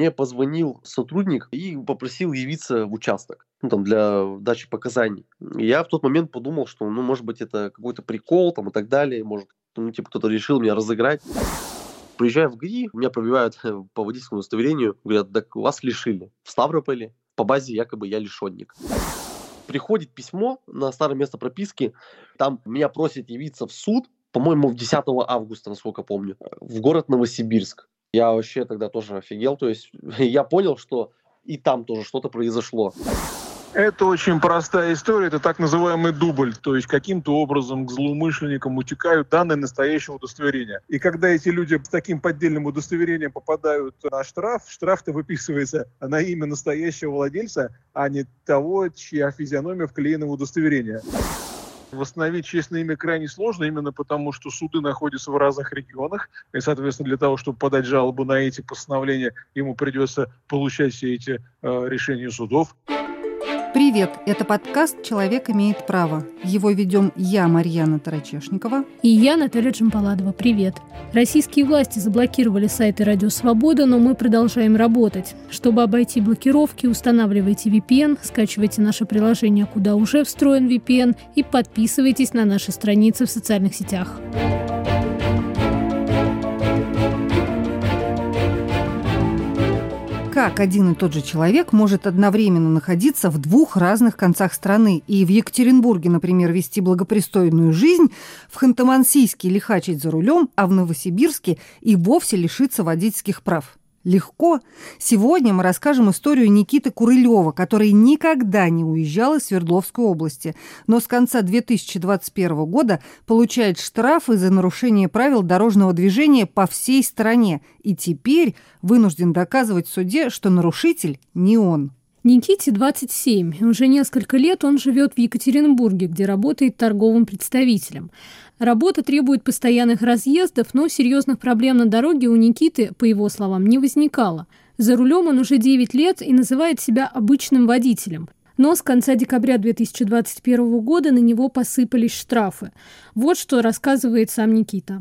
мне позвонил сотрудник и попросил явиться в участок ну, там, для дачи показаний. И я в тот момент подумал, что, ну, может быть, это какой-то прикол там и так далее, может, ну, типа, кто-то решил меня разыграть. Приезжаю в ГАИ, меня пробивают по водительскому удостоверению, говорят, так вас лишили. В Ставрополе по базе якобы я лишенник. Приходит письмо на старое место прописки, там меня просят явиться в суд, по-моему, 10 августа, насколько помню, в город Новосибирск. Я вообще тогда тоже офигел, то есть я понял, что и там тоже что-то произошло. Это очень простая история, это так называемый дубль, то есть каким-то образом к злоумышленникам утекают данные настоящего удостоверения. И когда эти люди с таким поддельным удостоверением попадают на штраф, штраф-то выписывается на имя настоящего владельца, а не того, чья физиономия вклеена в удостоверение. Восстановить честное имя крайне сложно, именно потому, что суды находятся в разных регионах, и, соответственно, для того, чтобы подать жалобу на эти постановления, ему придется получать все эти э, решения судов. Привет! Это подкаст «Человек имеет право». Его ведем я, Марьяна Тарачешникова. И я, Наталья Джампаладова. Привет! Российские власти заблокировали сайты «Радио Свобода», но мы продолжаем работать. Чтобы обойти блокировки, устанавливайте VPN, скачивайте наше приложение, куда уже встроен VPN, и подписывайтесь на наши страницы в социальных сетях. Как один и тот же человек может одновременно находиться в двух разных концах страны и в Екатеринбурге, например, вести благопристойную жизнь, в Ханты-Мансийске лихачить за рулем, а в Новосибирске и вовсе лишиться водительских прав. Легко. Сегодня мы расскажем историю Никиты Курылева, который никогда не уезжал из Свердловской области, но с конца 2021 года получает штрафы за нарушение правил дорожного движения по всей стране и теперь вынужден доказывать в суде, что нарушитель не он. Никите 27. Уже несколько лет он живет в Екатеринбурге, где работает торговым представителем. Работа требует постоянных разъездов, но серьезных проблем на дороге у Никиты, по его словам, не возникало. За рулем он уже 9 лет и называет себя обычным водителем. Но с конца декабря 2021 года на него посыпались штрафы. Вот что рассказывает сам Никита.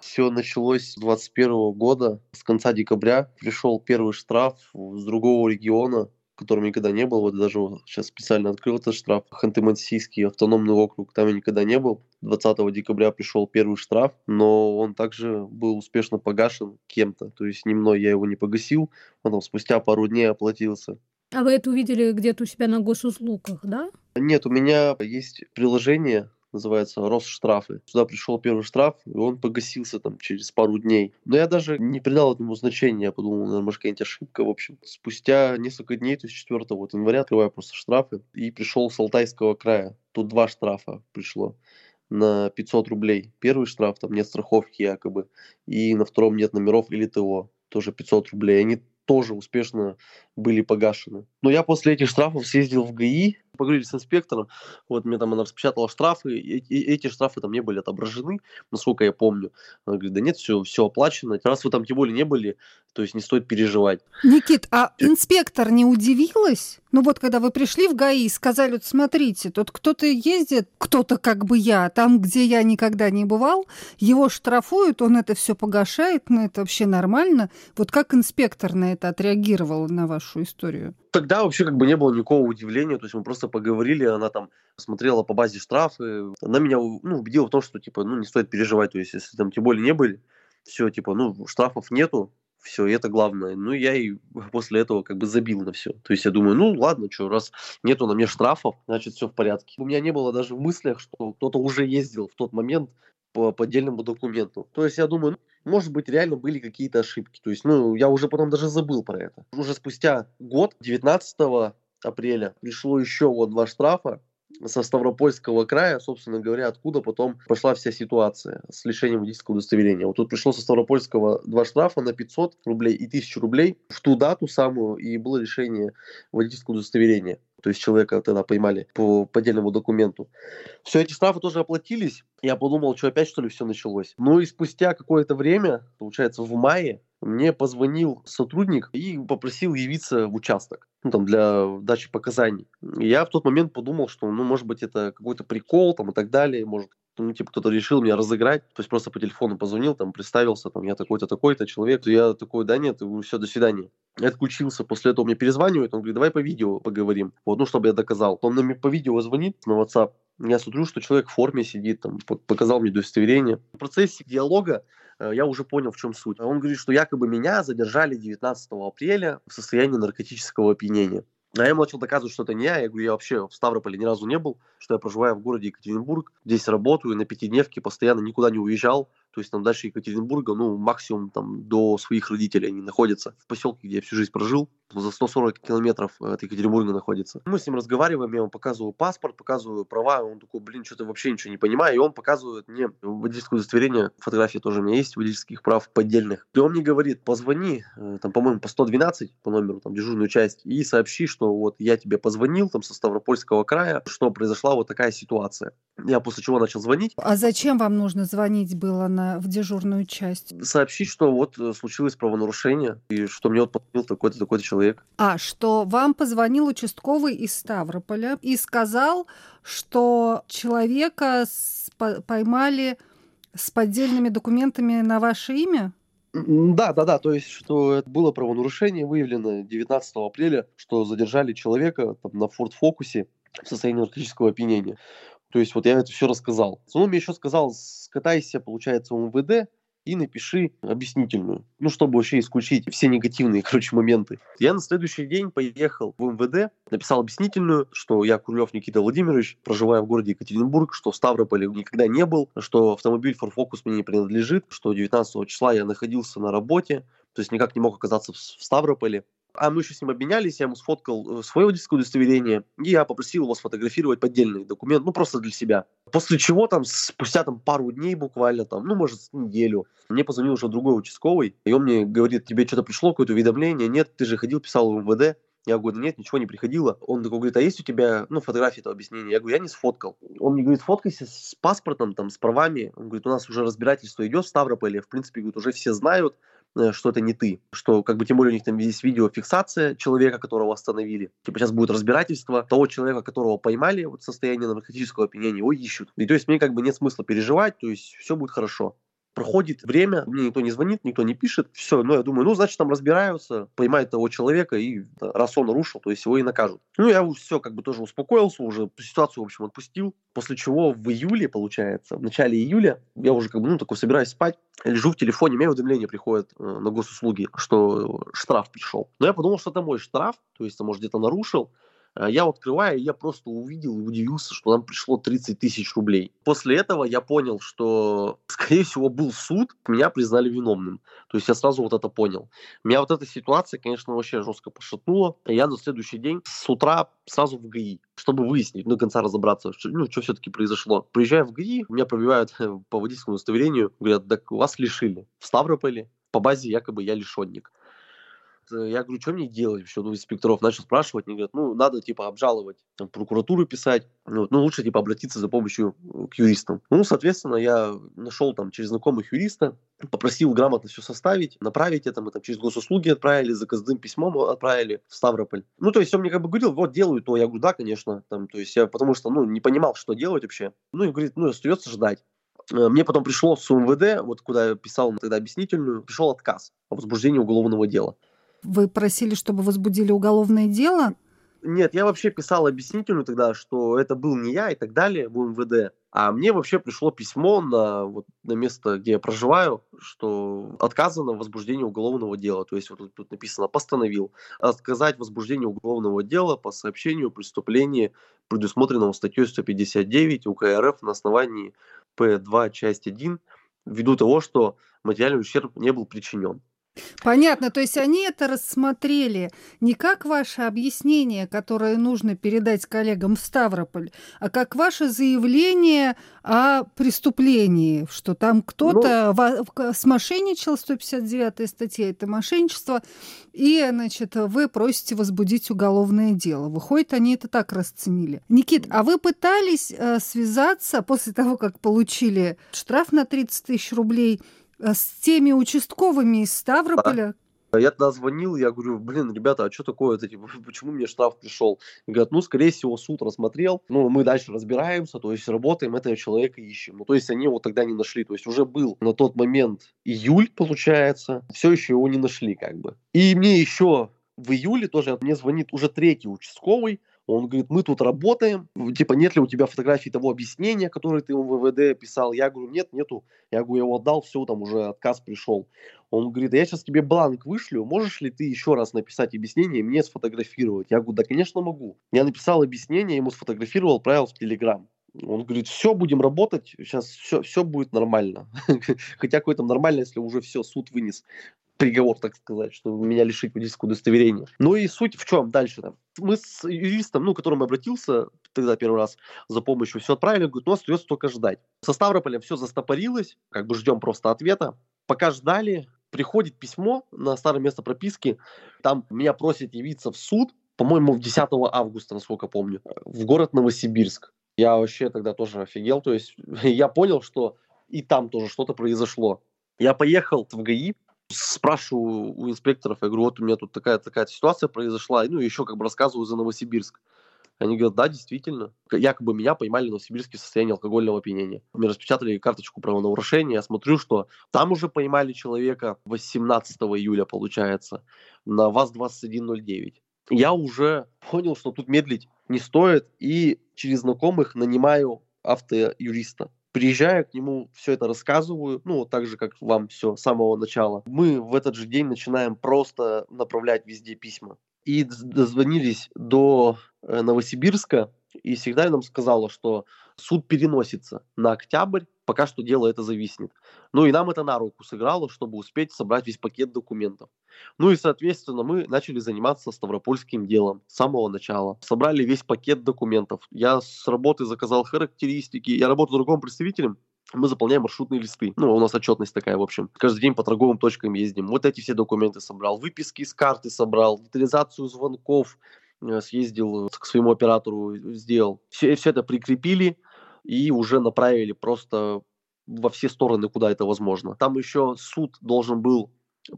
Все началось с 2021 года. С конца декабря пришел первый штраф с другого региона котором никогда не был. Вот даже сейчас специально открыл этот штраф. Ханты-Мансийский автономный округ, там я никогда не был. 20 декабря пришел первый штраф, но он также был успешно погашен кем-то. То есть не мной я его не погасил, там спустя пару дней оплатился. А вы это увидели где-то у себя на госуслугах, да? Нет, у меня есть приложение, называется Росштрафы. Сюда пришел первый штраф, и он погасился там через пару дней. Но я даже не придал этому значения, я подумал, наверное, может, какая-нибудь ошибка, в общем. Спустя несколько дней, то есть 4 вот января, открываю просто штрафы, и пришел с Алтайского края. Тут два штрафа пришло на 500 рублей. Первый штраф, там нет страховки якобы, и на втором нет номеров или ТО, тоже 500 рублей. Они тоже успешно были погашены. Но я после этих штрафов съездил в ГАИ, поговорили с инспектором, вот мне там она распечатала штрафы, и, и эти штрафы там не были отображены, насколько я помню. Она говорит, да нет, все, все оплачено. Раз вы там тем более не были, то есть не стоит переживать. Никит, а инспектор не удивилась? Ну вот, когда вы пришли в ГАИ и сказали, вот смотрите, тут кто-то ездит, кто-то как бы я, там, где я никогда не бывал, его штрафуют, он это все погашает, но ну, это вообще нормально. Вот как инспектор на это отреагировал, на вашу историю? Тогда вообще как бы не было никакого удивления, то есть мы просто поговорили, она там смотрела по базе штрафы, она меня ну, убедила в том, что типа, ну, не стоит переживать, то есть если там тем более не были, все, типа, ну, штрафов нету, все, и это главное. Ну, я и после этого как бы забил на все. То есть я думаю, ну, ладно, что, раз нету на мне штрафов, значит, все в порядке. У меня не было даже в мыслях, что кто-то уже ездил в тот момент по поддельному документу. То есть я думаю, ну, может быть, реально были какие-то ошибки. То есть, ну, я уже потом даже забыл про это. Уже спустя год, 19 апреля, пришло еще вот два штрафа со Ставропольского края, собственно говоря, откуда потом пошла вся ситуация с лишением водительского удостоверения. Вот тут пришло со Ставропольского два штрафа на 500 рублей и 1000 рублей в ту дату самую, и было лишение водительского удостоверения. То есть человека тогда поймали по поддельному документу. Все эти штрафы тоже оплатились. Я подумал, что опять что ли все началось. Ну и спустя какое-то время, получается в мае, мне позвонил сотрудник и попросил явиться в участок ну, там, для дачи показаний. И я в тот момент подумал, что, ну, может быть, это какой-то прикол там и так далее, может, ну, типа, кто-то решил меня разыграть, то есть просто по телефону позвонил, там, представился, там, я такой-то, такой-то человек, я такой, да нет, все, до свидания. Я отключился, после этого мне перезванивает, он говорит, давай по видео поговорим, вот, ну, чтобы я доказал. Он мне по видео звонит на WhatsApp, я смотрю, что человек в форме сидит, там, показал мне удостоверение. В процессе диалога я уже понял, в чем суть. Он говорит, что якобы меня задержали 19 апреля в состоянии наркотического опьянения. А я ему начал доказывать, что это не я. Я говорю, я вообще в Ставрополе ни разу не был, что я проживаю в городе Екатеринбург, здесь работаю, на пятидневке постоянно никуда не уезжал. То есть там дальше Екатеринбурга, ну, максимум там до своих родителей они находятся. В поселке, где я всю жизнь прожил, за 140 километров от Екатеринбурга находится. Мы с ним разговариваем, я ему показываю паспорт, показываю права, он такой, блин, что-то вообще ничего не понимаю, и он показывает мне водительское удостоверение, фотографии тоже у меня есть, водительских прав поддельных. И он мне говорит, позвони, э, там, по-моему, по 112, по номеру, там, дежурную часть, и сообщи, что вот я тебе позвонил, там, со Ставропольского края, что произошла вот такая ситуация. Я после чего начал звонить. А зачем вам нужно звонить было на на, в дежурную часть? Сообщить, что вот э, случилось правонарушение, и что мне вот позвонил такой-то, такой-то человек. А, что вам позвонил участковый из Ставрополя и сказал, что человека поймали с поддельными документами на ваше имя? Да, да, да, то есть, что было правонарушение выявлено 19 апреля, что задержали человека там, на Форд Фокусе в состоянии наркотического опьянения. То есть вот я это все рассказал. Он мне еще сказал, скатайся, получается, в МВД и напиши объяснительную. Ну, чтобы вообще исключить все негативные, короче, моменты. Я на следующий день поехал в МВД, написал объяснительную, что я Курлев Никита Владимирович, проживаю в городе Екатеринбург, что в Ставрополе никогда не был, что автомобиль Ford Focus мне не принадлежит, что 19 числа я находился на работе, то есть никак не мог оказаться в Ставрополе. А мы еще с ним обменялись, я ему сфоткал э, свое водительское удостоверение, и я попросил его сфотографировать поддельный документ, ну просто для себя. После чего там спустя там пару дней буквально, там, ну может неделю, мне позвонил уже другой участковый, и он мне говорит, тебе что-то пришло, какое-то уведомление? Нет, ты же ходил, писал в МВД. Я говорю, нет, ничего не приходило. Он такой говорит, а есть у тебя, ну, фотографии этого объяснения? Я говорю, я не сфоткал. Он мне говорит, фоткайся с паспортом, там, с правами. Он говорит, у нас уже разбирательство идет в Ставрополе, в принципе, говорит, уже все знают, что это не ты, что как бы тем более у них там есть видеофиксация человека, которого остановили. Типа сейчас будет разбирательство того человека, которого поймали вот состояние наркотического опьянения, его ищут. И то есть мне как бы нет смысла переживать, то есть все будет хорошо. Проходит время, мне никто не звонит, никто не пишет. Все, ну я думаю, ну значит там разбираются, поймают того человека, и раз он нарушил, то есть его и накажут. Ну я уже все как бы тоже успокоился, уже ситуацию, в общем, отпустил. После чего в июле, получается, в начале июля, я уже как бы, ну, такой собираюсь спать, лежу в телефоне, мне уведомление приходит э, на госуслуги, что штраф пришел. Но я подумал, что это мой штраф, то есть, может, где-то нарушил. А я открываю, я просто увидел и удивился, что нам пришло 30 тысяч рублей. После этого я понял, что, скорее всего, был суд, меня признали виновным. То есть я сразу вот это понял. Меня вот эта ситуация, конечно, вообще жестко пошатнула. Я на следующий день с утра сразу в ГАИ, чтобы выяснить, ну, до конца разобраться, что, ну, что все-таки произошло. Приезжаю в ГАИ, меня пробивают по водительскому удостоверению, говорят, так вас лишили. В Ставрополе по базе якобы я лишенник. Э, я говорю, что мне делать вообще? Ну, инспекторов начал спрашивать, они говорят, ну, надо, типа, обжаловать, там, прокуратуру писать, ну, ну, лучше, типа, обратиться за помощью э, к юристам. Ну, соответственно, я нашел там через знакомых юриста, попросил грамотно все составить, направить это, мы там через госуслуги отправили, заказным письмом отправили в Ставрополь. Ну, то есть он мне как бы говорил, вот, делаю то, я говорю, да, конечно, там, то есть я, потому что, ну, не понимал, что делать вообще. Ну, и говорит, ну, остается ждать. Э, мне потом пришло с УМВД, вот куда я писал тогда объяснительную, пришел отказ о возбуждении уголовного дела. Вы просили, чтобы возбудили уголовное дело? Нет, я вообще писал объяснительную тогда, что это был не я и так далее в МВД. А мне вообще пришло письмо на, вот, на место, где я проживаю, что отказано в возбуждении уголовного дела. То есть вот тут, написано «постановил отказать возбуждение уголовного дела по сообщению о преступлении, предусмотренного статьей 159 УК РФ на основании П2 часть 1 ввиду того, что материальный ущерб не был причинен. Понятно, то есть они это рассмотрели не как ваше объяснение, которое нужно передать коллегам в Ставрополь, а как ваше заявление о преступлении, что там кто-то ну, смошенничал, 159 статья, это мошенничество, и, значит, вы просите возбудить уголовное дело. Выходит, они это так расценили. Никит, а вы пытались э, связаться после того, как получили штраф на 30 тысяч рублей, с теми участковыми из Ставрополя, Я тогда звонил, я говорю, блин, ребята, а что такое? Это, типа, почему мне штраф пришел? И говорят, ну, скорее всего, суд рассмотрел, ну, мы дальше разбираемся, то есть работаем, этого человека ищем. Ну, то есть они его тогда не нашли, то есть уже был на тот момент июль, получается, все еще его не нашли, как бы. И мне еще в июле тоже мне звонит уже третий участковый, он говорит, мы тут работаем, типа, нет ли у тебя фотографии того объяснения, которое ты в ВВД писал? Я говорю, нет, нету. Я говорю, я его отдал, все, там уже отказ пришел. Он говорит, я сейчас тебе бланк вышлю, можешь ли ты еще раз написать объяснение и мне сфотографировать? Я говорю, да, конечно, могу. Я написал объяснение, ему сфотографировал, отправил в Телеграм. Он говорит, все, будем работать, сейчас все, все будет нормально. Хотя какой там нормально, если уже все, суд вынес приговор, так сказать, что меня лишить водительского удостоверения. Ну и суть в чем дальше? -то? Мы с юристом, ну, к которому обратился тогда первый раз за помощью, все отправили, говорит, ну, остается только ждать. Со Ставрополем все застопорилось, как бы ждем просто ответа. Пока ждали, приходит письмо на старое место прописки, там меня просят явиться в суд, по-моему, 10 августа, насколько помню, в город Новосибирск. Я вообще тогда тоже офигел, то есть я понял, что и там тоже что-то произошло. Я поехал в ГАИ, спрашиваю у инспекторов, я говорю, вот у меня тут такая-такая ситуация произошла, ну, еще как бы рассказываю за Новосибирск. Они говорят, да, действительно. Якобы меня поймали в Новосибирске в состоянии алкогольного опьянения. Мне распечатали карточку правонарушения. Я смотрю, что там уже поймали человека 18 июля, получается, на ВАЗ-2109. Я уже понял, что тут медлить не стоит, и через знакомых нанимаю автоюриста приезжаю к нему, все это рассказываю, ну, так же, как вам все с самого начала. Мы в этот же день начинаем просто направлять везде письма. И дозвонились до э, Новосибирска, и всегда нам сказала, что суд переносится на октябрь, пока что дело это зависнет. Ну и нам это на руку сыграло, чтобы успеть собрать весь пакет документов. Ну и, соответственно, мы начали заниматься ставропольским делом с самого начала. Собрали весь пакет документов. Я с работы заказал характеристики. Я работаю другом представителем, мы заполняем маршрутные листы. Ну, у нас отчетность такая, в общем. Каждый день по торговым точкам ездим. Вот эти все документы собрал. Выписки из карты собрал. Детализацию звонков э, съездил к своему оператору, сделал. Все, все это прикрепили и уже направили просто во все стороны, куда это возможно. Там еще суд должен был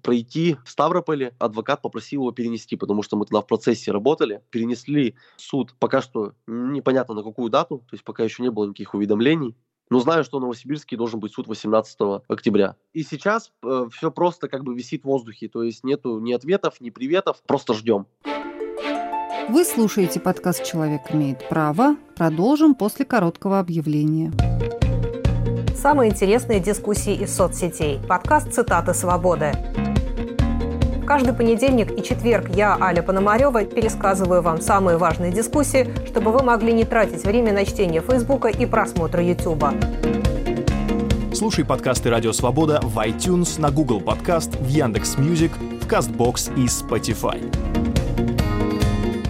пройти в Ставрополе. Адвокат попросил его перенести, потому что мы тогда в процессе работали. Перенесли суд пока что непонятно на какую дату, то есть пока еще не было никаких уведомлений. Но знаю, что в Новосибирске должен быть суд 18 октября. И сейчас э, все просто как бы висит в воздухе, то есть нету ни ответов, ни приветов, просто ждем. Вы слушаете подкаст «Человек имеет право». Продолжим после короткого объявления. Самые интересные дискуссии из соцсетей. Подкаст «Цитаты свободы». Каждый понедельник и четверг я, Аля Пономарева, пересказываю вам самые важные дискуссии, чтобы вы могли не тратить время на чтение Фейсбука и просмотр Ютуба. Слушай подкасты «Радио Свобода» в iTunes, на Google Podcast, в Яндекс.Music, в Castbox и Spotify.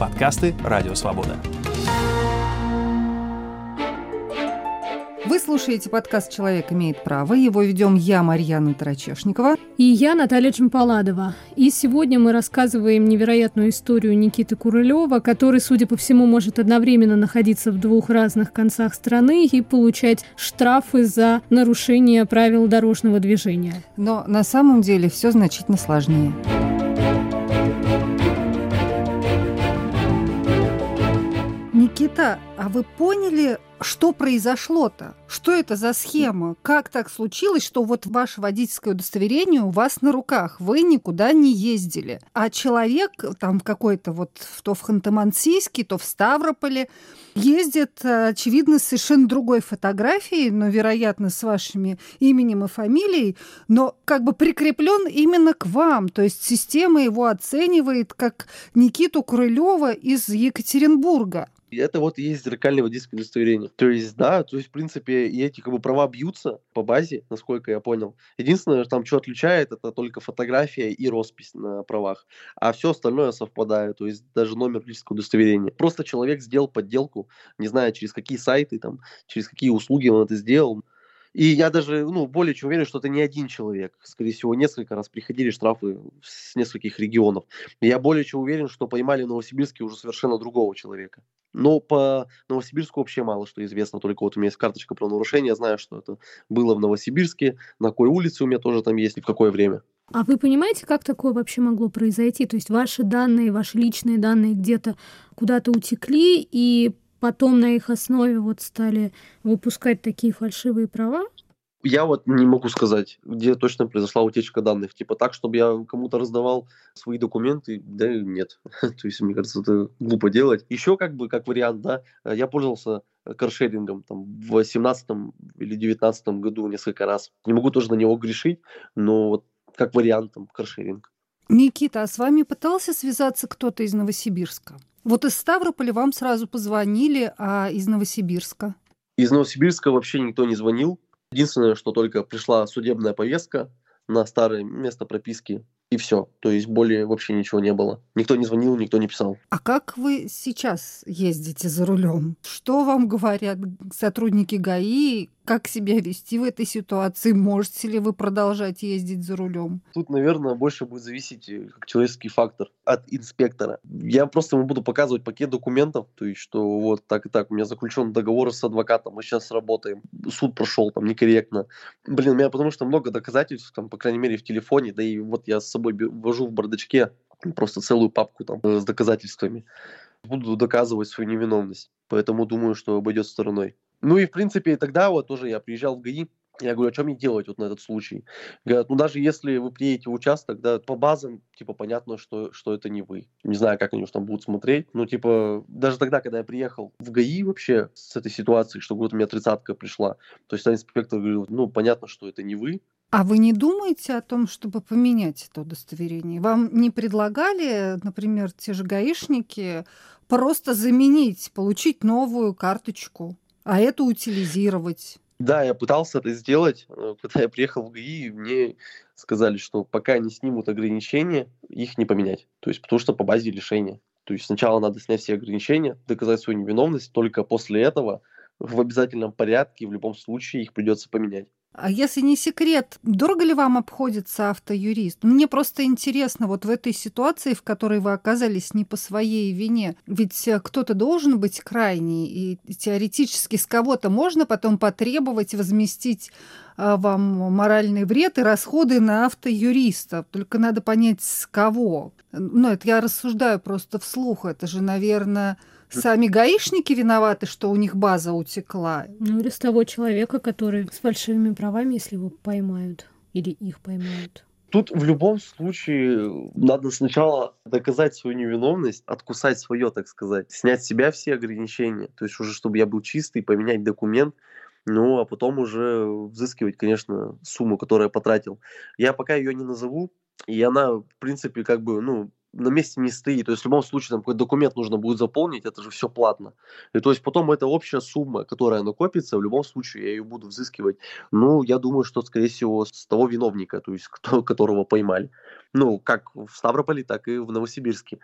Подкасты «Радио Свобода». Вы слушаете подкаст «Человек имеет право». Его ведем я, Марьяна Тарачешникова. И я, Наталья Чемпаладова. И сегодня мы рассказываем невероятную историю Никиты Курылева, который, судя по всему, может одновременно находиться в двух разных концах страны и получать штрафы за нарушение правил дорожного движения. Но на самом деле все значительно сложнее. Никита, а вы поняли, что произошло-то? Что это за схема? Как так случилось, что вот ваше водительское удостоверение у вас на руках? Вы никуда не ездили. А человек там какой-то вот то в Ханты-Мансийске, то в Ставрополе ездит, очевидно, с совершенно другой фотографией, но, вероятно, с вашими именем и фамилией, но как бы прикреплен именно к вам. То есть система его оценивает как Никиту Крылева из Екатеринбурга это вот и есть зеркальное водительское удостоверение. То есть, да, то есть, в принципе, и эти как бы права бьются по базе, насколько я понял. Единственное, там, что отличает, это только фотография и роспись на правах. А все остальное совпадает, то есть даже номер водительского удостоверения. Просто человек сделал подделку, не знаю, через какие сайты, там, через какие услуги он это сделал. И я даже, ну, более чем уверен, что это не один человек. Скорее всего, несколько раз приходили штрафы с нескольких регионов. я более чем уверен, что поймали в Новосибирске уже совершенно другого человека. Но по Новосибирску вообще мало что известно. Только вот у меня есть карточка про нарушение. Я знаю, что это было в Новосибирске, на какой улице у меня тоже там есть и в какое время. А вы понимаете, как такое вообще могло произойти? То есть ваши данные, ваши личные данные где-то куда-то утекли, и потом на их основе вот стали выпускать такие фальшивые права? Я вот не могу сказать, где точно произошла утечка данных. Типа так, чтобы я кому-то раздавал свои документы, да нет. То есть, мне кажется, это глупо делать. Еще как бы, как вариант, да, я пользовался каршерингом там, в 2018 или 2019 году несколько раз. Не могу тоже на него грешить, но вот как вариант там каршеринг. Никита, а с вами пытался связаться кто-то из Новосибирска? Вот из Ставрополя вам сразу позвонили, а из Новосибирска? Из Новосибирска вообще никто не звонил. Единственное, что только пришла судебная повестка на старое место прописки, и все. То есть более вообще ничего не было. Никто не звонил, никто не писал. А как вы сейчас ездите за рулем? Что вам говорят сотрудники ГАИ? Как себя вести в этой ситуации? Можете ли вы продолжать ездить за рулем? Тут, наверное, больше будет зависеть э, как человеческий фактор от инспектора. Я просто ему буду показывать пакет документов, то есть, что вот так и так, у меня заключен договор с адвокатом, мы сейчас работаем, суд прошел там некорректно. Блин, у меня потому что много доказательств, там, по крайней мере, в телефоне, да и вот я с собой вожу в бардачке просто целую папку там с доказательствами. Буду доказывать свою невиновность, поэтому думаю, что обойдет стороной. Ну и, в принципе, тогда вот тоже я приезжал в ГАИ, я говорю, а что мне делать вот на этот случай? Говорят, ну даже если вы приедете в участок, да, по базам, типа, понятно, что, что это не вы. Не знаю, как они уж там будут смотреть. Ну, типа, даже тогда, когда я приехал в ГАИ вообще с этой ситуацией, что вот у меня тридцатка пришла, то есть инспектор говорил, ну, понятно, что это не вы, а вы не думаете о том, чтобы поменять это удостоверение? Вам не предлагали, например, те же гаишники, просто заменить, получить новую карточку? А это утилизировать. Да, я пытался это сделать. Когда я приехал в ГАИ, мне сказали, что пока не снимут ограничения, их не поменять. То есть потому что по базе лишения. То есть сначала надо снять все ограничения, доказать свою невиновность, только после этого в обязательном порядке в любом случае их придется поменять. А если не секрет, дорого ли вам обходится автоюрист? Мне просто интересно, вот в этой ситуации, в которой вы оказались не по своей вине, ведь э, кто-то должен быть крайний, и теоретически с кого-то можно потом потребовать возместить а, вам моральный вред и расходы на автоюриста. Только надо понять, с кого. Ну, это я рассуждаю просто вслух. Это же, наверное, Сами гаишники виноваты, что у них база утекла. Ну, или с того человека, который с фальшивыми правами, если его поймают, или их поймают. Тут в любом случае надо сначала доказать свою невиновность, откусать свое, так сказать, снять с себя все ограничения. То есть уже, чтобы я был чистый, поменять документ, ну, а потом уже взыскивать, конечно, сумму, которую я потратил. Я пока ее не назову, и она, в принципе, как бы, ну, на месте не стоит. То есть в любом случае там какой-то документ нужно будет заполнить, это же все платно. И то есть потом эта общая сумма, которая накопится, в любом случае я ее буду взыскивать. Ну, я думаю, что, скорее всего, с того виновника, то есть кто, которого поймали. Ну, как в Ставрополе, так и в Новосибирске.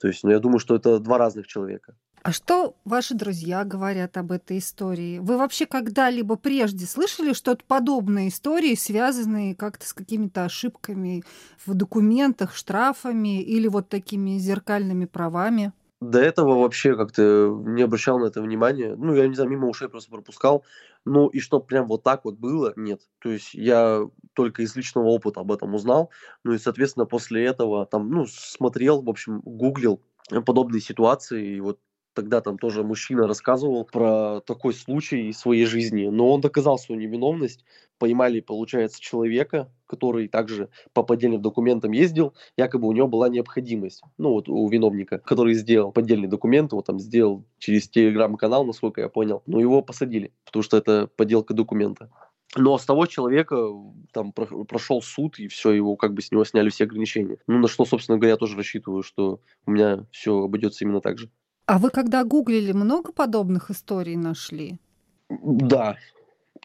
То есть, ну, я думаю, что это два разных человека. А что ваши друзья говорят об этой истории? Вы вообще когда-либо прежде слышали что-то подобное истории, связанные как-то с какими-то ошибками в документах, штрафами или вот такими зеркальными правами? До этого вообще как-то не обращал на это внимания. Ну, я не знаю, мимо ушей просто пропускал. Ну, и что прям вот так вот было, нет. То есть я только из личного опыта об этом узнал. Ну и, соответственно, после этого там, ну, смотрел, в общем, гуглил подобные ситуации. И вот Тогда там тоже мужчина рассказывал про такой случай из своей жизни, но он доказал свою невиновность. Поймали, получается, человека, который также по поддельным документам ездил, якобы у него была необходимость, ну вот у виновника, который сделал поддельный документ, вот там сделал через телеграм-канал, насколько я понял, но его посадили, потому что это подделка документа. Но с того человека там прошел суд, и все, его как бы с него сняли все ограничения. Ну, на что, собственно говоря, я тоже рассчитываю, что у меня все обойдется именно так же. А вы когда гуглили, много подобных историй нашли? Да,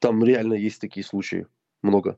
там реально есть такие случаи, много.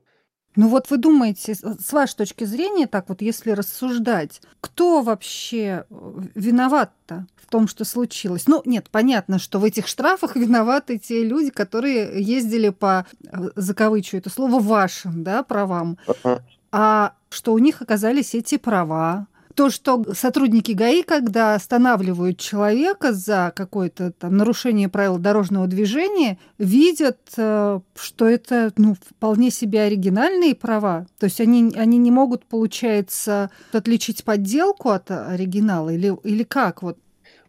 Ну вот вы думаете, с вашей точки зрения, так вот если рассуждать, кто вообще э, виноват-то в том, что случилось? Ну нет, понятно, что в этих штрафах виноваты те люди, которые ездили по, э, закавычу это слово, вашим да, правам. Ага. А что у них оказались эти права, То, что сотрудники ГАИ, когда останавливают человека за какое-то там нарушение правил дорожного движения, видят, э, что это ну, вполне себе оригинальные права. То есть они, они не могут, получается, отличить подделку от оригинала или, или как? Вот.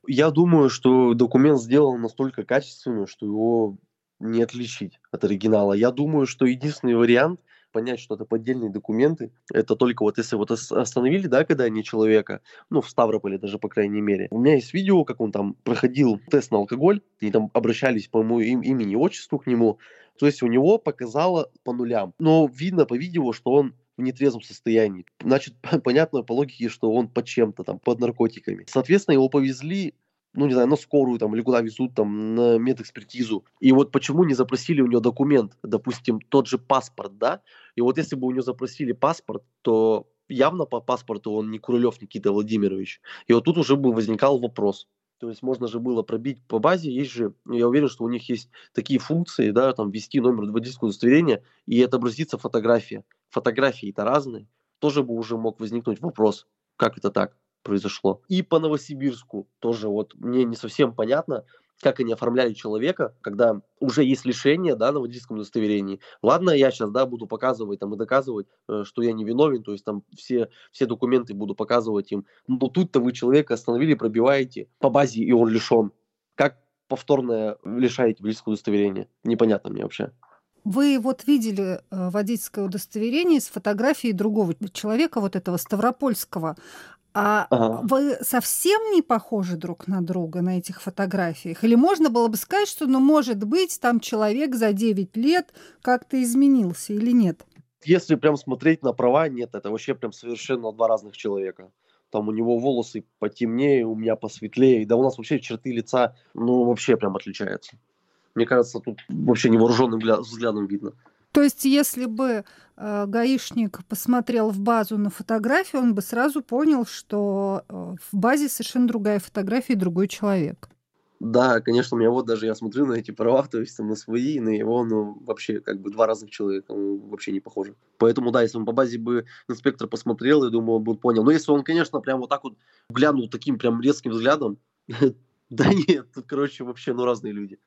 Я думаю, что документ сделан настолько качественно, что его не отличить от оригинала. Я думаю, что единственный вариант понять, что это поддельные документы, это только вот если вот остановили, да, когда они человека, ну, в Ставрополе даже, по крайней мере. У меня есть видео, как он там проходил тест на алкоголь, и там обращались по моему им, имени, отчеству к нему, то есть у него показало по нулям. Но видно по видео, что он в нетрезвом состоянии. Значит, понятно по логике, что он под чем-то там, под наркотиками. Соответственно, его повезли ну, не знаю, на скорую там или куда везут там на медэкспертизу. И вот почему не запросили у нее документ, допустим, тот же паспорт, да? И вот если бы у нее запросили паспорт, то явно по паспорту он не Курылев Никита Владимирович. И вот тут уже бы возникал вопрос. То есть можно же было пробить по базе, есть же, я уверен, что у них есть такие функции, да, там ввести номер водительского удостоверения и отобразится фотография. Фотографии-то разные. Тоже бы уже мог возникнуть вопрос, как это так? Произошло. И по Новосибирску тоже вот мне не совсем понятно, как они оформляли человека, когда уже есть лишение, да, на водительском удостоверении. Ладно, я сейчас, да, буду показывать там и доказывать, э, что я не виновен, то есть там все, все документы буду показывать им. Но тут-то вы человека остановили, пробиваете по базе, и он лишен. Как повторное лишаете водительского удостоверения? Непонятно мне вообще. Вы вот видели э, водительское удостоверение с фотографией другого человека, вот этого Ставропольского. А ага. вы совсем не похожи друг на друга на этих фотографиях? Или можно было бы сказать, что, ну, может быть, там человек за 9 лет как-то изменился или нет? Если прям смотреть на права, нет, это вообще прям совершенно два разных человека. Там у него волосы потемнее, у меня посветлее. Да у нас вообще черты лица, ну, вообще прям отличаются. Мне кажется, тут вообще невооруженным взглядом видно. То есть, если бы э, гаишник посмотрел в базу на фотографию, он бы сразу понял, что э, в базе совершенно другая фотография и другой человек. Да, конечно, у меня вот даже я смотрю на эти права, то есть там на свои, на его, ну, вообще как бы два разных человека, ну, вообще не похожи. Поэтому, да, если он по базе бы инспектор посмотрел, я думаю, он бы понял. Но если он, конечно, прям вот так вот глянул таким прям резким взглядом, да нет, тут, короче, вообще, ну, разные люди.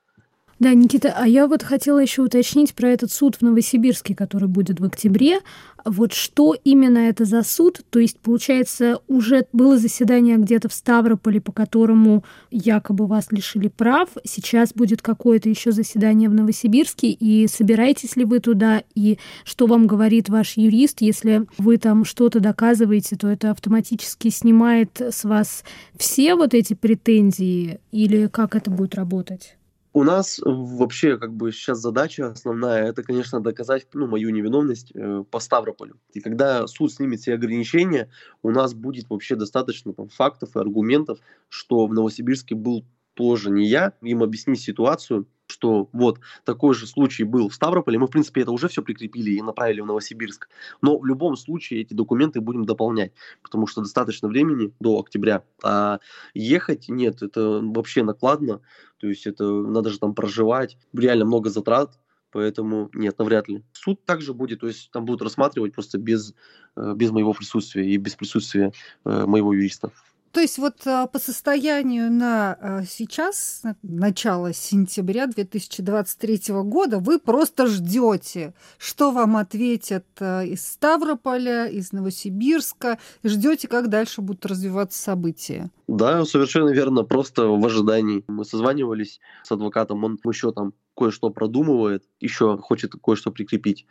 Да, Никита, а я вот хотела еще уточнить про этот суд в Новосибирске, который будет в октябре. Вот что именно это за суд? То есть, получается, уже было заседание где-то в Ставрополе, по которому якобы вас лишили прав. Сейчас будет какое-то еще заседание в Новосибирске. И собираетесь ли вы туда? И что вам говорит ваш юрист? Если вы там что-то доказываете, то это автоматически снимает с вас все вот эти претензии? Или как это будет работать? У нас вообще как бы сейчас задача основная, это, конечно, доказать ну, мою невиновность э, по Ставрополю. И когда суд снимет все ограничения, у нас будет вообще достаточно там, фактов и аргументов, что в Новосибирске был тоже не я, им объяснить ситуацию, что вот такой же случай был в Ставрополе, мы, в принципе, это уже все прикрепили и направили в Новосибирск. Но в любом случае эти документы будем дополнять, потому что достаточно времени до октября. А ехать нет, это вообще накладно, то есть это надо же там проживать, реально много затрат, поэтому нет, навряд ли. Суд также будет, то есть там будут рассматривать просто без, э, без моего присутствия и без присутствия э, моего юриста. То есть вот а, по состоянию на а, сейчас, начало сентября 2023 года, вы просто ждете, что вам ответят а, из Ставрополя, из Новосибирска, ждете, как дальше будут развиваться события. Да, совершенно верно, просто в ожидании. Мы созванивались с адвокатом, он еще там кое-что продумывает, еще хочет кое-что прикрепить.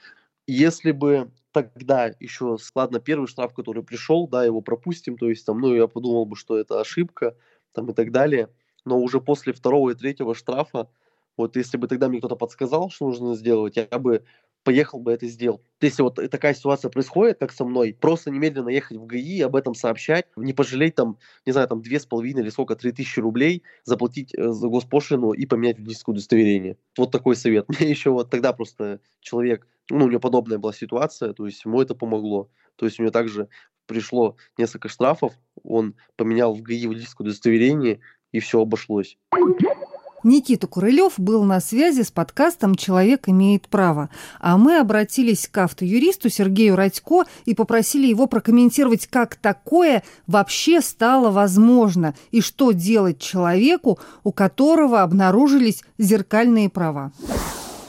Если бы тогда еще, ладно, первый штраф, который пришел, да, его пропустим, то есть там, ну, я подумал бы, что это ошибка, там и так далее, но уже после второго и третьего штрафа, вот если бы тогда мне кто-то подсказал, что нужно сделать, я бы поехал бы это сделал. Если вот такая ситуация происходит, как со мной, просто немедленно ехать в ГАИ, об этом сообщать, не пожалеть там, не знаю, там две с половиной или сколько, три тысячи рублей, заплатить э, за госпошлину и поменять водительское удостоверение. Вот такой совет. Мне еще вот тогда просто человек, ну, у него подобная была ситуация, то есть ему это помогло. То есть у него также пришло несколько штрафов, он поменял в ГАИ водительское удостоверение, и все обошлось. Никита Курылев был на связи с подкастом «Человек имеет право». А мы обратились к автоюристу Сергею Радько и попросили его прокомментировать, как такое вообще стало возможно и что делать человеку, у которого обнаружились зеркальные права.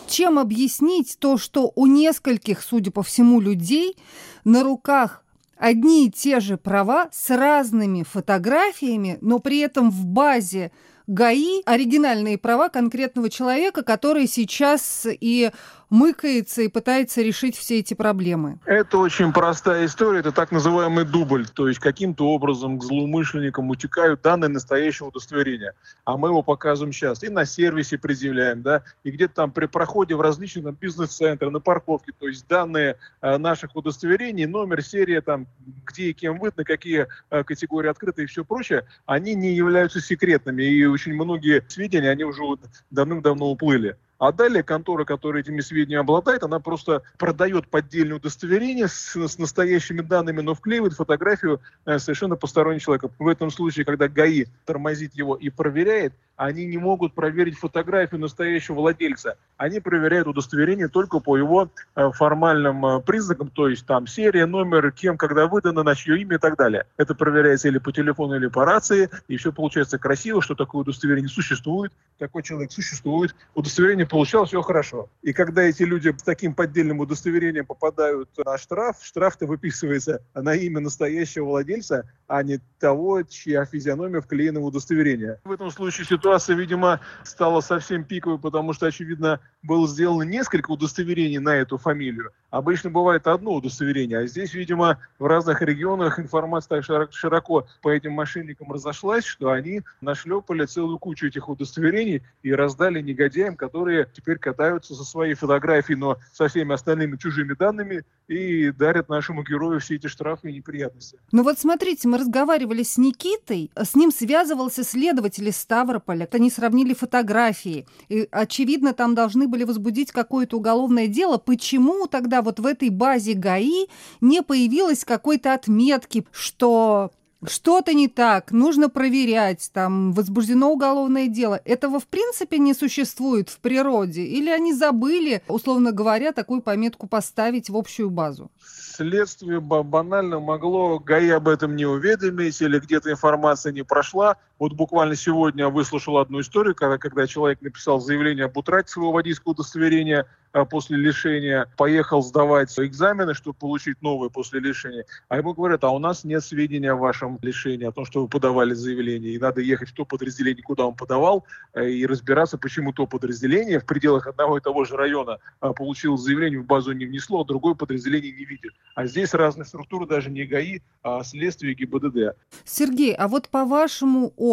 Чем объяснить то, что у нескольких, судя по всему, людей на руках одни и те же права с разными фотографиями, но при этом в базе ГАИ оригинальные права конкретного человека, который сейчас и мыкается и пытается решить все эти проблемы? Это очень простая история, это так называемый дубль, то есть каким-то образом к злоумышленникам утекают данные настоящего удостоверения, а мы его показываем сейчас и на сервисе предъявляем, да, и где-то там при проходе в различных там, бизнес-центры, на парковке, то есть данные э, наших удостоверений, номер, серия, там, где и кем выдано, какие э, категории открыты и все прочее, они не являются секретными, и очень многие сведения, они уже давным-давно уплыли. А далее контора, которая этими сведениями обладает, она просто продает поддельное удостоверение с, с настоящими данными, но вклеивает фотографию э, совершенно постороннего человека. В этом случае, когда ГАИ тормозит его и проверяет, они не могут проверить фотографию настоящего владельца. Они проверяют удостоверение только по его э, формальным э, признакам, то есть там серия, номер, кем, когда выдано, на чье имя и так далее. Это проверяется или по телефону, или по рации, и все получается красиво, что такое удостоверение существует, такой человек существует, удостоверение получал, все хорошо. И когда эти люди с таким поддельным удостоверением попадают на штраф, штраф-то выписывается на имя настоящего владельца, а не того, чья физиономия вклеена в удостоверение. В этом случае ситуация, видимо, стала совсем пиковой, потому что, очевидно, было сделано несколько удостоверений на эту фамилию. Обычно бывает одно удостоверение, а здесь, видимо, в разных регионах информация так широко по этим мошенникам разошлась, что они нашлепали целую кучу этих удостоверений и раздали негодяям, которые теперь катаются со своей фотографией, но со всеми остальными чужими данными и дарят нашему герою все эти штрафы и неприятности. Ну вот смотрите, мы разговаривали с Никитой, с ним связывался следователь из Ставрополя. Они сравнили фотографии, и, очевидно, там должны были возбудить какое-то уголовное дело. Почему тогда вот в этой базе ГАИ не появилось какой-то отметки, что что-то не так, нужно проверять, там возбуждено уголовное дело. Этого в принципе не существует в природе? Или они забыли, условно говоря, такую пометку поставить в общую базу? Следствие банально могло ГАИ об этом не уведомить или где-то информация не прошла. Вот буквально сегодня выслушал одну историю, когда, когда человек написал заявление об утрате своего водительского удостоверения – а, после лишения поехал сдавать экзамены, чтобы получить новые после лишения, а ему говорят, а у нас нет сведений о вашем лишении, о том, что вы подавали заявление, и надо ехать в то подразделение, куда он подавал, э, и разбираться, почему то подразделение в пределах одного и того же района а, получило заявление, в базу не внесло, а другое подразделение не видит. А здесь разные структуры, даже не ГАИ, а следствие ГИБДД. Сергей, а вот по вашему опыту,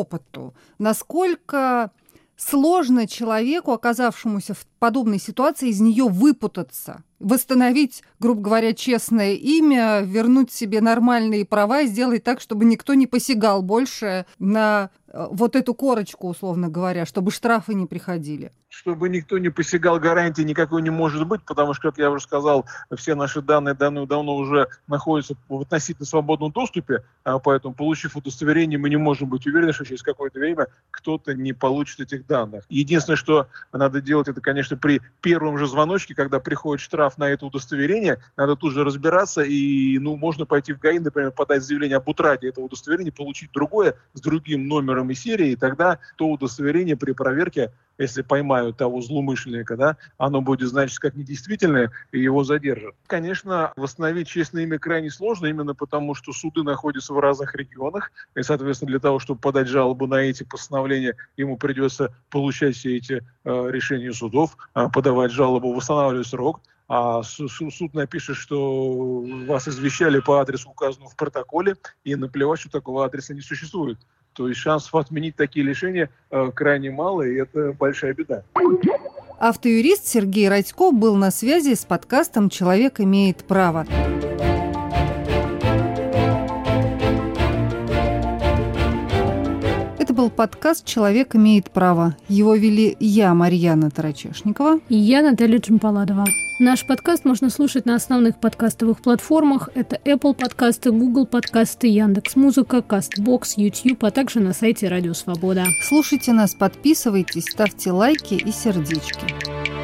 насколько сложно человеку, оказавшемуся в подобной ситуации, из нее выпутаться, восстановить, грубо говоря, честное имя, вернуть себе нормальные права и сделать так, чтобы никто не посягал больше на э, вот эту корочку, условно говоря, чтобы штрафы не приходили чтобы никто не посягал гарантии никакой не может быть, потому что, как я уже сказал, все наши данные данные давно уже находятся в относительно свободном доступе, а поэтому, получив удостоверение, мы не можем быть уверены, что через какое-то время кто-то не получит этих данных. Единственное, что надо делать, это, конечно, при первом же звоночке, когда приходит штраф на это удостоверение, надо тут же разбираться, и, ну, можно пойти в ГАИ, например, подать заявление об утрате этого удостоверения, получить другое с другим номером и серией, и тогда то удостоверение при проверке если поймают того злоумышленника, да, оно будет значить как недействительное, и его задержат. Конечно, восстановить честное имя крайне сложно, именно потому, что суды находятся в разных регионах, и, соответственно, для того, чтобы подать жалобу на эти постановления, ему придется получать все эти э, решения судов, э, подавать жалобу, восстанавливать срок, а суд напишет, что вас извещали по адресу, указанному в протоколе, и наплевать, что такого адреса не существует. То есть шансов отменить такие лишения э, крайне мало, и это большая беда. Автоюрист Сергей Радько был на связи с подкастом «Человек имеет право». Это был подкаст «Человек имеет право». Его вели я, Марьяна Тарачешникова. И я, Наталья Чемпаладова. Наш подкаст можно слушать на основных подкастовых платформах. Это Apple подкасты, Google подкасты, Яндекс Музыка, Castbox, YouTube, а также на сайте Радио Свобода. Слушайте нас, подписывайтесь, ставьте лайки и сердечки.